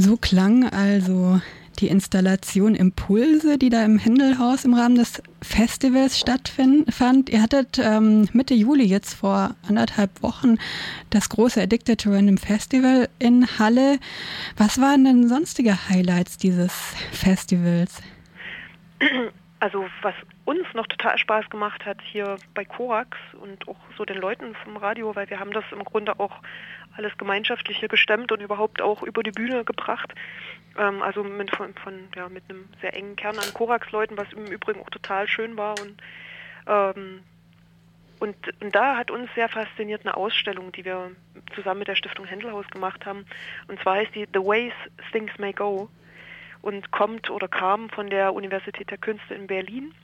So klang also die Installation Impulse, die da im Händelhaus im Rahmen des Festivals stattfand. Ihr hattet ähm, Mitte Juli jetzt vor anderthalb Wochen das große Addicted to Random Festival in Halle. Was waren denn sonstige Highlights dieses Festivals? Also was uns noch total Spaß gemacht hat hier bei Korax und auch so den Leuten vom Radio, weil wir haben das im Grunde auch alles gemeinschaftlich hier gestemmt und überhaupt auch über die Bühne gebracht. Ähm, also mit, von, von, ja, mit einem sehr engen Kern an Korax-Leuten, was im Übrigen auch total schön war. Und, ähm, und, und da hat uns sehr fasziniert eine Ausstellung, die wir zusammen mit der Stiftung Händelhaus gemacht haben. Und zwar heißt die The Ways Things May Go und kommt oder kam von der Universität der Künste in Berlin.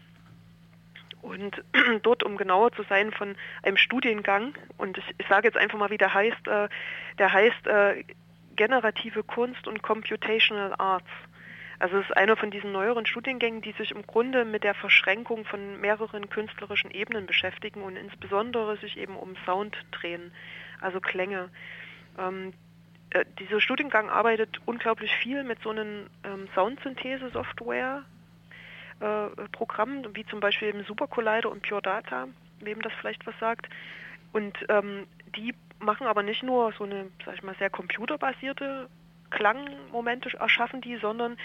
Und dort, um genauer zu sein, von einem Studiengang, und ich, ich sage jetzt einfach mal, wie der heißt, äh, der heißt äh, Generative Kunst und Computational Arts. Also es ist einer von diesen neueren Studiengängen, die sich im Grunde mit der Verschränkung von mehreren künstlerischen Ebenen beschäftigen und insbesondere sich eben um Sound drehen, also Klänge. Ähm, äh, dieser Studiengang arbeitet unglaublich viel mit so einem ähm, Soundsynthese-Software, äh, wie zum Beispiel eben Super Collider und Pure Data, wem das vielleicht was sagt. Und ähm, die machen aber nicht nur so eine, sag ich mal, sehr computerbasierte Klangmomente erschaffen die, sondern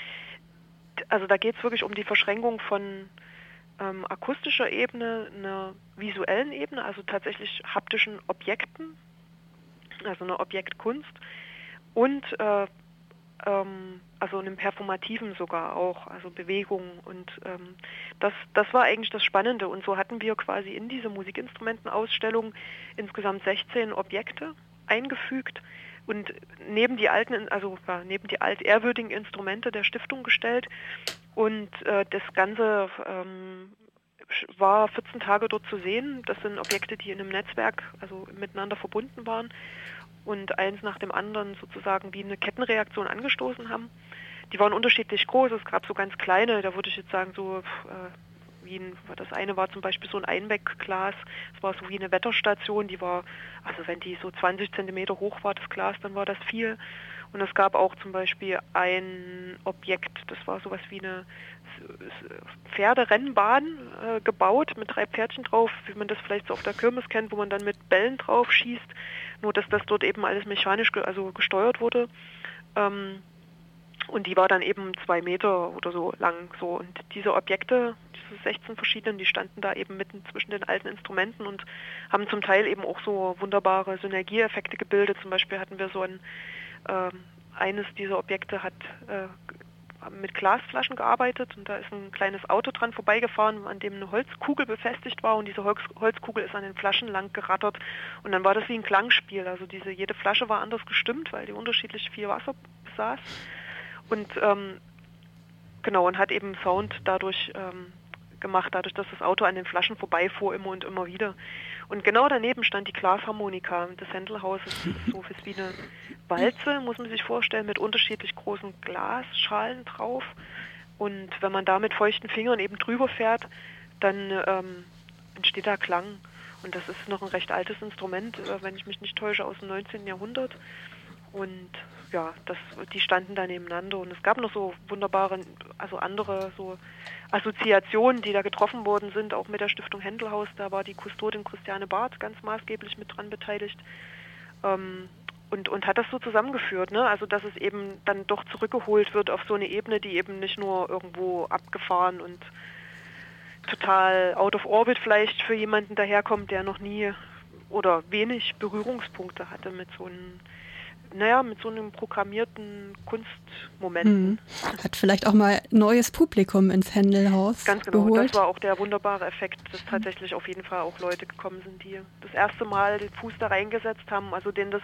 also da geht es wirklich um die Verschränkung von ähm, akustischer Ebene, einer visuellen Ebene, also tatsächlich haptischen Objekten, also eine Objektkunst und äh, ähm, also einem performativen sogar auch, also Bewegung und ähm, das, das war eigentlich das Spannende. Und so hatten wir quasi in diese Musikinstrumentenausstellung insgesamt 16 Objekte eingefügt und neben die alten, also ja, neben die altehrwürdigen Instrumente der Stiftung gestellt. Und äh, das Ganze ähm, war 14 Tage dort zu sehen. Das sind Objekte, die in einem Netzwerk also miteinander verbunden waren und eins nach dem anderen sozusagen wie eine Kettenreaktion angestoßen haben. Die waren unterschiedlich groß. Es gab so ganz kleine, da würde ich jetzt sagen, so äh, wie ein, das eine war zum Beispiel so ein Einwegglas. Es war so wie eine Wetterstation, die war, also wenn die so 20 Zentimeter hoch war, das Glas, dann war das viel. Und es gab auch zum Beispiel ein Objekt, das war sowas wie eine Pferderennbahn äh, gebaut mit drei Pferdchen drauf, wie man das vielleicht so auf der Kirmes kennt, wo man dann mit Bällen drauf schießt. Nur dass das dort eben alles mechanisch ge also gesteuert wurde. Ähm, und die war dann eben zwei Meter oder so lang. So. Und diese Objekte, diese 16 verschiedenen, die standen da eben mitten zwischen den alten Instrumenten und haben zum Teil eben auch so wunderbare Synergieeffekte gebildet. Zum Beispiel hatten wir so ein ähm, eines dieser Objekte hat äh, mit Glasflaschen gearbeitet und da ist ein kleines Auto dran vorbeigefahren, an dem eine Holzkugel befestigt war und diese Holz Holzkugel ist an den Flaschen lang gerattert und dann war das wie ein Klangspiel. Also diese jede Flasche war anders gestimmt, weil die unterschiedlich viel Wasser besaß und ähm, genau und hat eben Sound dadurch ähm, gemacht, dadurch, dass das Auto an den Flaschen vorbeifuhr immer und immer wieder. Und genau daneben stand die Glasharmonika des Händelhauses. So wie eine Walze, muss man sich vorstellen, mit unterschiedlich großen Glasschalen drauf. Und wenn man da mit feuchten Fingern eben drüber fährt, dann ähm, entsteht da Klang. Und das ist noch ein recht altes Instrument, äh, wenn ich mich nicht täusche, aus dem 19. Jahrhundert. Und ja, das, die standen da nebeneinander. Und es gab noch so wunderbare, also andere so Assoziationen, die da getroffen worden sind, auch mit der Stiftung Händelhaus. Da war die Kustodin Christiane Barth ganz maßgeblich mit dran beteiligt. Ähm, und, und hat das so zusammengeführt, ne? Also dass es eben dann doch zurückgeholt wird auf so eine Ebene, die eben nicht nur irgendwo abgefahren und total out of orbit vielleicht für jemanden daherkommt, der noch nie oder wenig Berührungspunkte hatte mit so einem naja, mit so einem programmierten Kunstmomenten. Hm. Hat vielleicht auch mal neues Publikum ins Händelhaus Ganz genau, geholt. das war auch der wunderbare Effekt, dass tatsächlich auf jeden Fall auch Leute gekommen sind, die das erste Mal den Fuß da reingesetzt haben, also denen das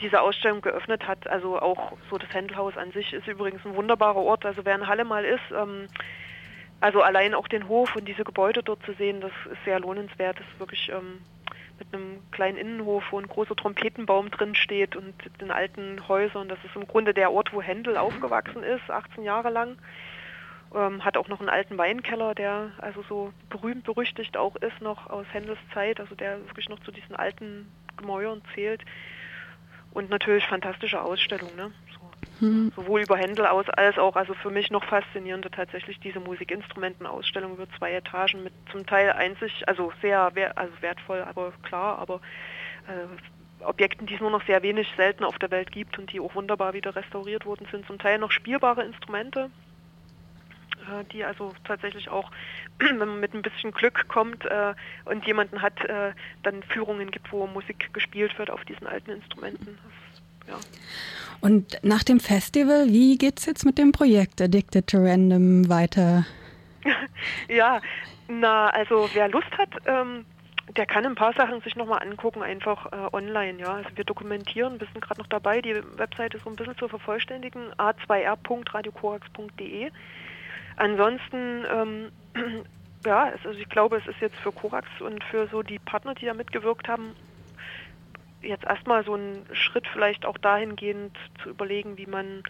diese Ausstellung geöffnet hat. Also auch so das Händelhaus an sich ist übrigens ein wunderbarer Ort. Also wer in Halle mal ist, ähm, also allein auch den Hof und diese Gebäude dort zu sehen, das ist sehr lohnenswert. Das ist wirklich ähm, mit einem kleinen Innenhof, wo ein großer Trompetenbaum drin steht und den alten Häusern. Das ist im Grunde der Ort, wo Händel aufgewachsen ist, 18 Jahre lang. Ähm, hat auch noch einen alten Weinkeller, der also so berühmt berüchtigt auch ist noch aus Händels Zeit, also der wirklich noch zu diesen alten Gemäuern zählt. Und natürlich fantastische Ausstellung, ne? Hm. sowohl über Händel aus als auch, also für mich noch faszinierender tatsächlich diese Musikinstrumentenausstellung über zwei Etagen mit zum Teil einzig, also sehr wer, also wertvoll, aber klar, aber äh, Objekten, die es nur noch sehr wenig selten auf der Welt gibt und die auch wunderbar wieder restauriert worden sind, zum Teil noch spielbare Instrumente, die also tatsächlich auch, wenn man mit ein bisschen Glück kommt äh, und jemanden hat, äh, dann Führungen gibt, wo Musik gespielt wird auf diesen alten Instrumenten. Ja. Und nach dem Festival, wie geht's jetzt mit dem Projekt Addicted to Random weiter? ja, na, also wer Lust hat, ähm, der kann ein paar Sachen sich nochmal angucken, einfach äh, online, ja. Also wir dokumentieren, wir sind gerade noch dabei, die Webseite so ein bisschen zu vervollständigen, a2r.radiokorax.de. Ansonsten, ähm, ja, es, also ich glaube, es ist jetzt für Korax und für so die Partner, die da mitgewirkt haben, jetzt erstmal so ein Schritt vielleicht auch dahingehend zu überlegen, wie man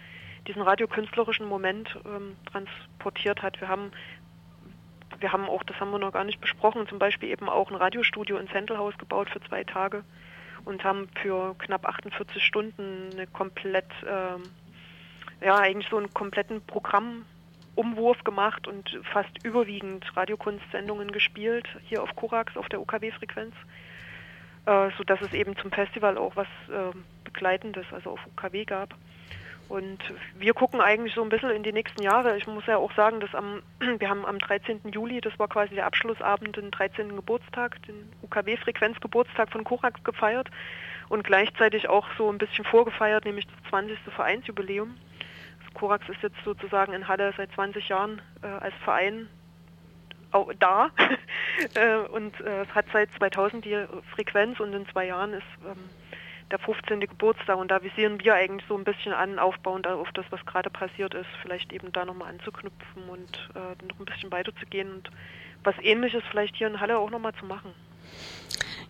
diesen radiokünstlerischen Moment ähm, transportiert hat. Wir haben wir haben auch, das haben wir noch gar nicht besprochen, zum Beispiel eben auch ein Radiostudio ins Händelhaus gebaut für zwei Tage und haben für knapp 48 Stunden eine komplett, ähm, ja, eigentlich so einen kompletten Programmumwurf gemacht und fast überwiegend Radiokunstsendungen gespielt, hier auf Korax, auf der UKW-Frequenz, äh, sodass es eben zum Festival auch was äh, Begleitendes, also auf UKW gab. Und wir gucken eigentlich so ein bisschen in die nächsten Jahre. Ich muss ja auch sagen, dass am, wir haben am 13. Juli, das war quasi der Abschlussabend, den 13. Geburtstag, den UKW-Frequenzgeburtstag von Korax gefeiert und gleichzeitig auch so ein bisschen vorgefeiert, nämlich das 20. Vereinsjubiläum. Korax ist jetzt sozusagen in Halle seit 20 Jahren äh, als Verein da äh, und äh, hat seit 2000 die Frequenz und in zwei Jahren ist ähm, der 15. Geburtstag und da visieren wir eigentlich so ein bisschen an, aufbauend auf das, was gerade passiert ist, vielleicht eben da nochmal anzuknüpfen und äh, noch ein bisschen weiterzugehen und was ähnliches vielleicht hier in Halle auch nochmal zu machen.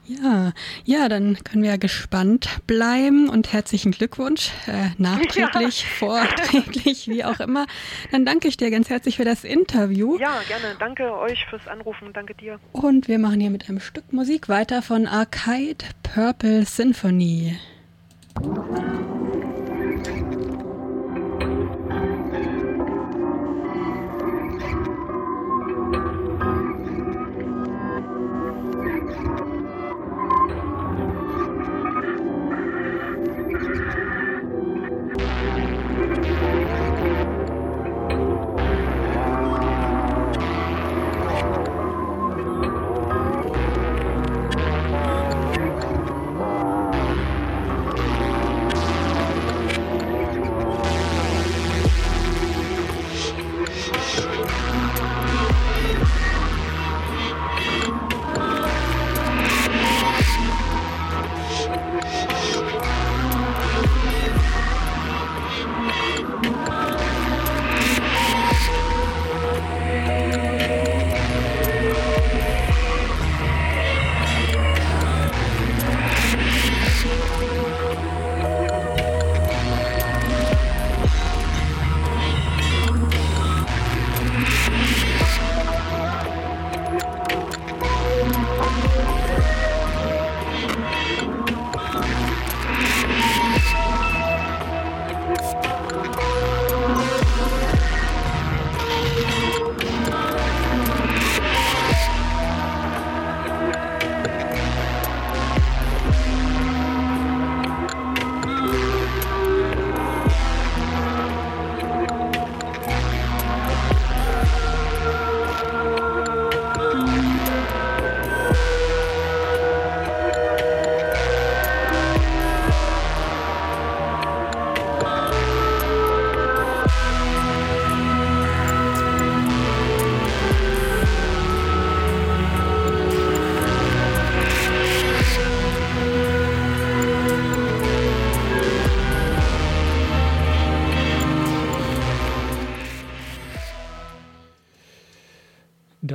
Ja, ja, dann können wir ja gespannt bleiben und herzlichen Glückwunsch, äh, nachträglich, Ja. vorträglich, wie auch immer. Dann danke ich dir ganz herzlich für das Interview Ja, gerne. Danke euch fürs Anrufen. Danke dir. und wir machen hier mit einem Stück Musik weiter von Arcade Purple Symphony.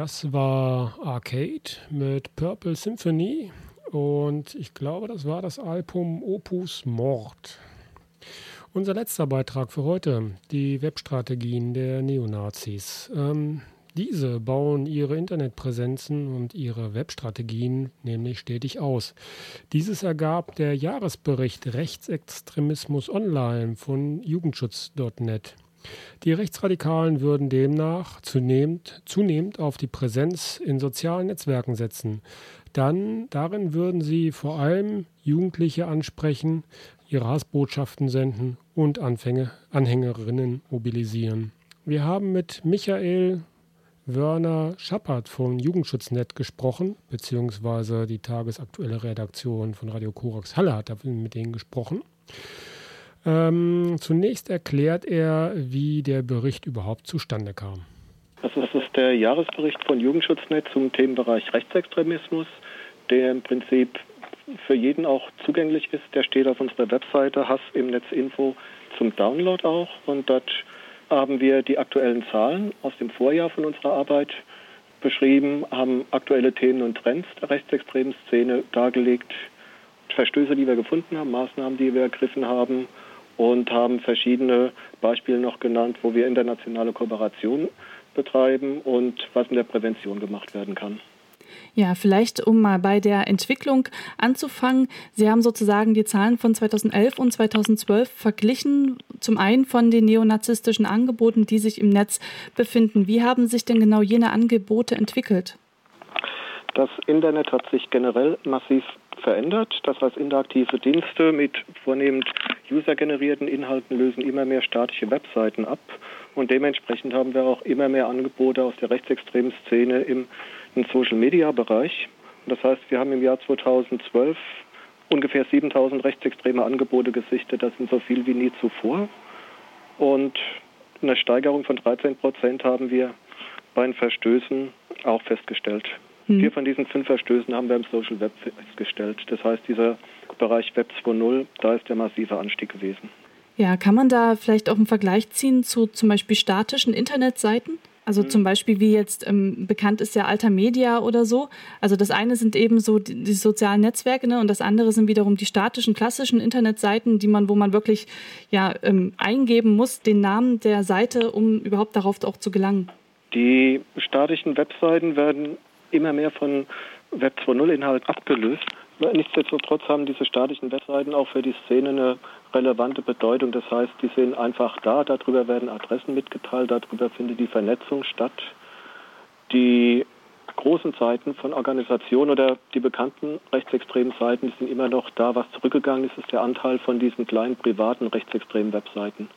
Das war Arcade mit Purple Symphony und ich glaube, das war das Album Opus Mord. Unser letzter Beitrag für heute, die Webstrategien der Neonazis. Ähm, diese bauen ihre Internetpräsenzen und ihre Webstrategien nämlich stetig aus. Dieses ergab der Jahresbericht Rechtsextremismus Online von Jugendschutz.net. Die Rechtsradikalen würden demnach zunehmend, zunehmend auf die Präsenz in sozialen Netzwerken setzen. Dann darin würden sie vor allem Jugendliche ansprechen, ihre Hassbotschaften senden und Anfänge, Anhängerinnen mobilisieren. Wir haben mit Michael Wörner Schappert von Jugendschutznet gesprochen, beziehungsweise die tagesaktuelle Redaktion von Radio Korax Halle hat mit denen gesprochen. Ähm, zunächst erklärt er, wie der Bericht überhaupt zustande kam. Das ist, das ist der Jahresbericht von Jugendschutznet zum Themenbereich Rechtsextremismus, der im Prinzip für jeden auch zugänglich ist. Der steht auf unserer Webseite Hass im Netz Info zum Download auch und dort haben wir die aktuellen Zahlen aus dem Vorjahr von unserer Arbeit beschrieben, haben aktuelle Themen und Trends der rechtsextremen Szene dargelegt, Verstöße, die wir gefunden haben, Maßnahmen, die wir ergriffen haben und haben verschiedene Beispiele noch genannt, wo wir internationale Kooperation betreiben und was in der Prävention gemacht werden kann. Ja, vielleicht um mal bei der Entwicklung anzufangen. Sie haben sozusagen die Zahlen von 2011 und 2012 verglichen, zum einen von den neonazistischen Angeboten, die sich im Netz befinden. Wie haben sich denn genau jene Angebote entwickelt? Das Internet hat sich generell massiv verändert. Das heißt, interaktive Dienste mit vornehmend usergenerierten Inhalten lösen immer mehr statische Webseiten ab. Und dementsprechend haben wir auch immer mehr Angebote aus der rechtsextremen Szene im, im Social-Media-Bereich. Das heißt, wir haben im Jahr 2012 ungefähr 7000 rechtsextreme Angebote gesichtet. Das sind so viel wie nie zuvor. Und eine Steigerung von 13 Prozent haben wir bei den Verstößen auch festgestellt. Hm. Vier von diesen fünf Verstößen haben wir im Social Web festgestellt. Das heißt, dieser Bereich Web 2.0, da ist der massive Anstieg gewesen. Ja, kann man da vielleicht auch einen Vergleich ziehen zu zum Beispiel statischen Internetseiten? Also zum Beispiel wie jetzt ähm, bekannt ist ja Alter Media oder so. Also das eine sind eben so die, die, sozialen Netzwerke ne, und das andere sind wiederum die statischen, klassischen Internetseiten, die man, wo man wirklich ja ähm, eingeben muss, den Namen der Seite, um überhaupt darauf auch zu gelangen. Die statischen Webseiten werden immer mehr von Web 2.0 Inhalt abgelöst. Nichtsdestotrotz haben diese statischen Webseiten auch für die Szene eine relevante Bedeutung. Das heißt, die sind einfach da, darüber werden Adressen mitgeteilt, darüber findet die Vernetzung statt. Die großen Seiten von Organisationen oder die bekannten rechtsextremen Seiten, die sind immer noch da. Was zurückgegangen ist, ist der Anteil von diesen kleinen privaten rechtsextremen Webseiten.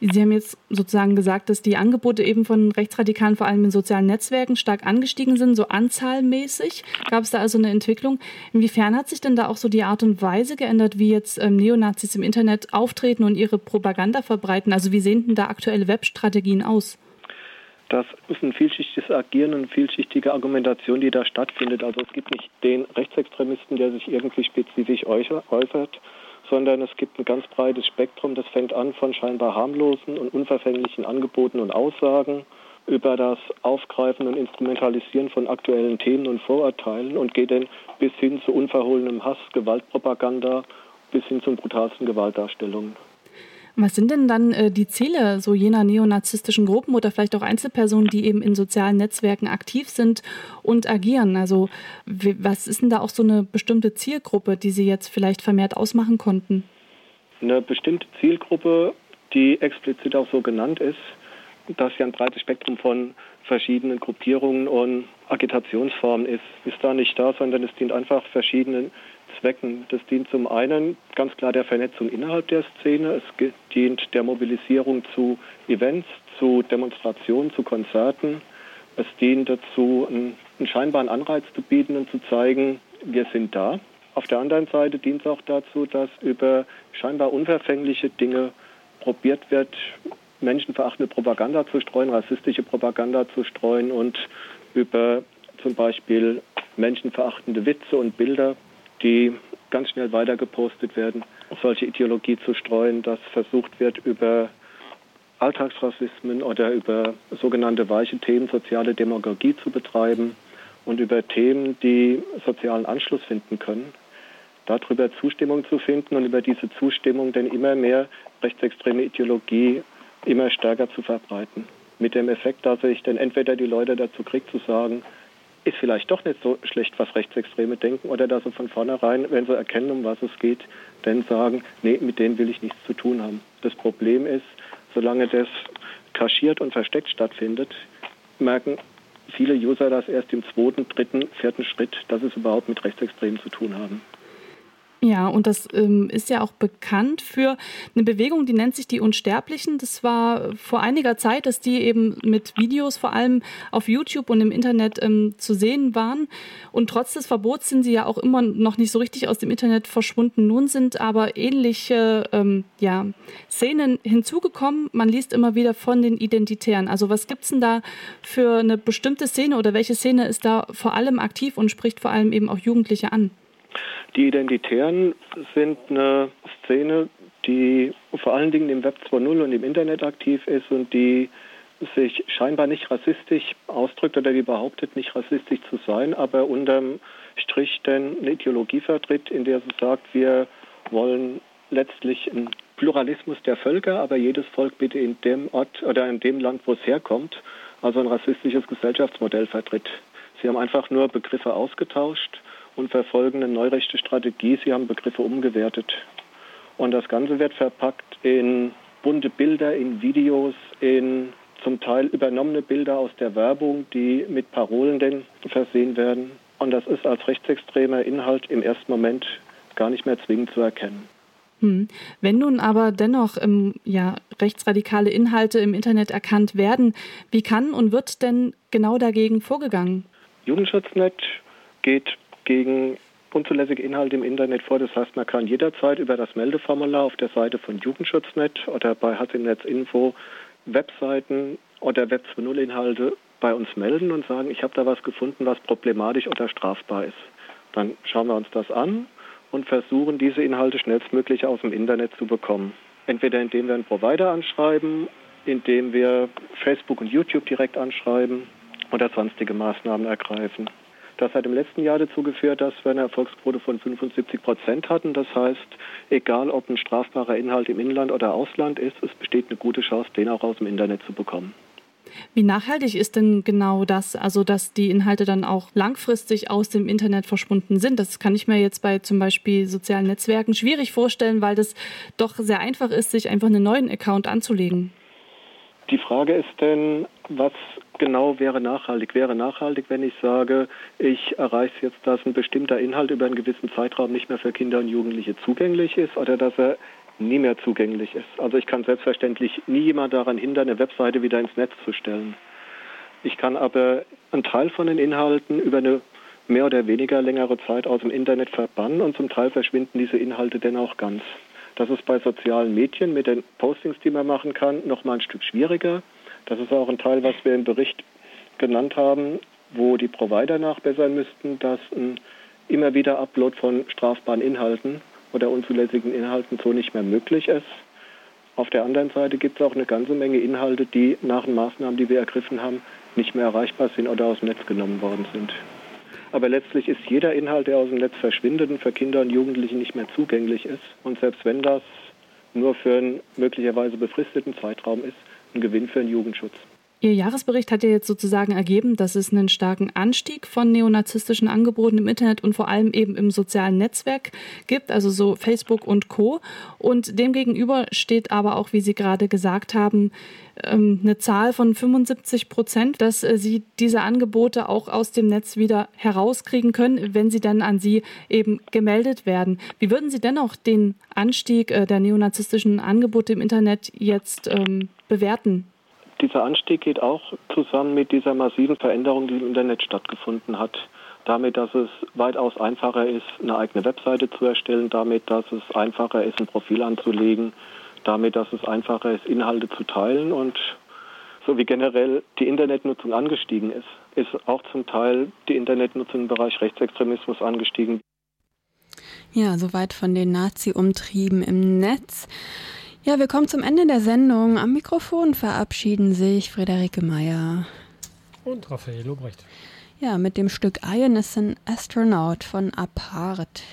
Sie haben jetzt sozusagen gesagt, dass die Angebote eben von Rechtsradikalen vor allem in sozialen Netzwerken stark angestiegen sind, so anzahlmäßig. Gab es da also eine Entwicklung? Inwiefern hat sich denn da auch so die Art und Weise geändert, wie jetzt ähm, Neonazis im Internet auftreten und ihre Propaganda verbreiten? Also wie sehen denn da aktuelle Webstrategien aus? Das ist ein vielschichtiges Agieren und vielschichtige Argumentation, die da stattfindet. Also es gibt nicht den Rechtsextremisten, der sich irgendwie spezifisch äußert, sondern es gibt ein ganz breites Spektrum. Das fängt an von scheinbar harmlosen und unverfänglichen Angeboten und Aussagen über das Aufgreifen und Instrumentalisieren von aktuellen Themen und Vorurteilen und geht dann bis hin zu unverhohlenem Hass, Gewaltpropaganda, bis hin zu brutalsten Gewaltdarstellungen. Was sind denn dann äh, die Ziele so jener neonazistischen Gruppen oder vielleicht auch Einzelpersonen, die eben in sozialen Netzwerken aktiv sind und agieren? Also was ist denn da auch so eine bestimmte Zielgruppe, die Sie jetzt vielleicht vermehrt ausmachen konnten? Eine bestimmte Zielgruppe, die explizit auch so genannt ist, dass ja ein breites Spektrum von verschiedenen Gruppierungen und Agitationsformen ist, ist da nicht da, sondern es dient einfach verschiedenen Zwecken. Das dient zum einen ganz klar der Vernetzung innerhalb der Szene, es dient der Mobilisierung zu Events, zu Demonstrationen, zu Konzerten. Es dient dazu, einen, scheinbaren Anreiz zu bieten und zu zeigen, wir sind da. Auf der anderen Seite dient es auch dazu, dass über scheinbar unverfängliche Dinge probiert wird, menschenverachtende Propaganda zu streuen, rassistische Propaganda zu streuen und über zum Beispiel menschenverachtende Witze und Bilder die ganz schnell weiter gepostet werden, solche Ideologie zu streuen, dass versucht wird, über Alltagsrassismen oder über sogenannte weiche Themen soziale Demagogie zu betreiben und über Themen, die sozialen Anschluss finden können, darüber Zustimmung zu finden und über diese Zustimmung dann immer mehr rechtsextreme Ideologie immer stärker zu verbreiten. Mit dem Effekt, dass ich dann entweder die Leute dazu kriege zu sagen, ist vielleicht doch nicht so schlecht, was Rechtsextreme denken, oder dass sie von vornherein, wenn sie erkennen, um was es geht, dann sagen, nee, mit denen will ich nichts zu tun haben. Das Problem ist, solange das kaschiert und versteckt stattfindet, merken viele User das erst im zweiten, dritten, vierten Schritt, dass es überhaupt mit Rechtsextremen zu tun haben. Ja, und das ähm, ist ja auch bekannt für eine Bewegung, die nennt sich die Unsterblichen. Das war vor einiger Zeit, dass die eben mit Videos vor allem auf YouTube und im Internet ähm, zu sehen waren. Und trotz des Verbots sind sie ja auch immer noch nicht so richtig aus dem Internet verschwunden. Nun sind aber ähnliche ähm, ja, Szenen hinzugekommen. Man liest immer wieder von den Identitären. Also was gibt's denn da für eine bestimmte Szene oder welche Szene ist da vor allem aktiv und spricht vor allem eben auch Jugendliche an? Die Identitären sind eine Szene, die vor allen Dingen im Web 2.0 und im Internet aktiv ist und die sich scheinbar nicht rassistisch ausdrückt oder die behauptet, nicht rassistisch zu sein, aber unterm Strich denn eine Ideologie vertritt, in der sie sagt, wir wollen letztlich einen Pluralismus der Völker, aber jedes Volk bitte in dem Ort oder in dem Land, wo es herkommt, also ein rassistisches Gesellschaftsmodell vertritt. Sie haben einfach nur Begriffe ausgetauscht und verfolgen eine neurechte Strategie. Sie haben Begriffe umgewertet. Und das Ganze wird verpackt in bunte Bilder, in Videos, in zum Teil übernommene Bilder aus der Werbung, die mit Parolen denn versehen werden. Und das ist als rechtsextremer Inhalt im ersten Moment gar nicht mehr zwingend zu erkennen. Hm. Wenn nun aber dennoch ähm, ja, rechtsradikale Inhalte im Internet erkannt werden, wie kann und wird denn genau dagegen vorgegangen? Jugendschutznet geht gegen unzulässige Inhalte im Internet vor. Das heißt, man kann jederzeit über das Meldeformular auf der Seite von Jugendschutznet oder bei Hasselnetz Info Webseiten oder Web 2.0 Inhalte bei uns melden und sagen, ich habe da was gefunden, was problematisch oder strafbar ist. Dann schauen wir uns das an und versuchen, diese Inhalte schnellstmöglich aus dem Internet zu bekommen. Entweder indem wir einen Provider anschreiben, indem wir Facebook und YouTube direkt anschreiben oder sonstige Maßnahmen ergreifen. Das hat im letzten Jahr dazu geführt, dass wir eine Erfolgsquote von 75 Prozent hatten. Das heißt, egal ob ein strafbarer Inhalt im Inland oder Ausland ist, es besteht eine gute Chance, den auch aus dem Internet zu bekommen. Wie nachhaltig ist denn genau das, also dass die Inhalte dann auch langfristig aus dem Internet verschwunden sind? Das kann ich mir jetzt bei zum Beispiel sozialen Netzwerken schwierig vorstellen, weil das doch sehr einfach ist, sich einfach einen neuen Account anzulegen. Die Frage ist denn, was genau wäre nachhaltig? Wäre nachhaltig, wenn ich sage, ich erreiche jetzt, dass ein bestimmter Inhalt über einen gewissen Zeitraum nicht mehr für Kinder und Jugendliche zugänglich ist oder dass er nie mehr zugänglich ist. Also ich kann selbstverständlich nie jemand daran hindern, eine Webseite wieder ins Netz zu stellen. Ich kann aber einen Teil von den Inhalten über eine mehr oder weniger längere Zeit aus dem Internet verbannen und zum Teil verschwinden diese Inhalte dann auch ganz. Das ist bei sozialen Medien mit den Postings, die man machen kann, noch mal ein Stück schwieriger. Das ist auch ein Teil, was wir im Bericht genannt haben, wo die Provider nachbessern müssten, dass ein immer wieder Upload von strafbaren Inhalten oder unzulässigen Inhalten so nicht mehr möglich ist. Auf der anderen Seite gibt es auch eine ganze Menge Inhalte, die nach den Maßnahmen, die wir ergriffen haben, nicht mehr erreichbar sind oder aus dem Netz genommen worden sind. Aber letztlich ist jeder Inhalt, der aus dem Netz verschwindet und für Kinder und Jugendliche nicht mehr zugänglich ist. Und selbst wenn das nur für einen möglicherweise befristeten Zeitraum ist, ein Gewinn für den Jugendschutz. Ihr Jahresbericht hat ja jetzt sozusagen ergeben, dass es einen starken Anstieg von neonazistischen Angeboten im Internet und vor allem eben im sozialen Netzwerk gibt, also so Facebook und Co. Und demgegenüber steht aber auch, wie Sie gerade gesagt haben, ähm, eine Zahl von 75 Prozent, dass äh, Sie diese Angebote auch aus dem Netz wieder herauskriegen können, wenn sie dann an Sie eben gemeldet werden. Wie würden Sie dennoch den Anstieg äh, der neonazistischen Angebote im Internet jetzt ähm, bewerten? Dieser Anstieg geht auch zusammen mit dieser massiven Veränderung, die im Internet stattgefunden hat. Damit, dass es weitaus einfacher ist, eine eigene Webseite zu erstellen, damit, dass es einfacher ist, ein Profil anzulegen, damit, dass es einfacher ist, Inhalte zu teilen und so wie generell die Internetnutzung angestiegen ist, ist auch zum Teil die Internetnutzung im Bereich Rechtsextremismus angestiegen. Ja, soweit von den Nazi-Umtrieben im Netz. Ja, wir kommen zum Ende der Sendung. Am Mikrofon verabschieden sich Friederike Meyer und Raphael Lobrecht. Ja, mit dem Stück I Am an Astronaut von Apart.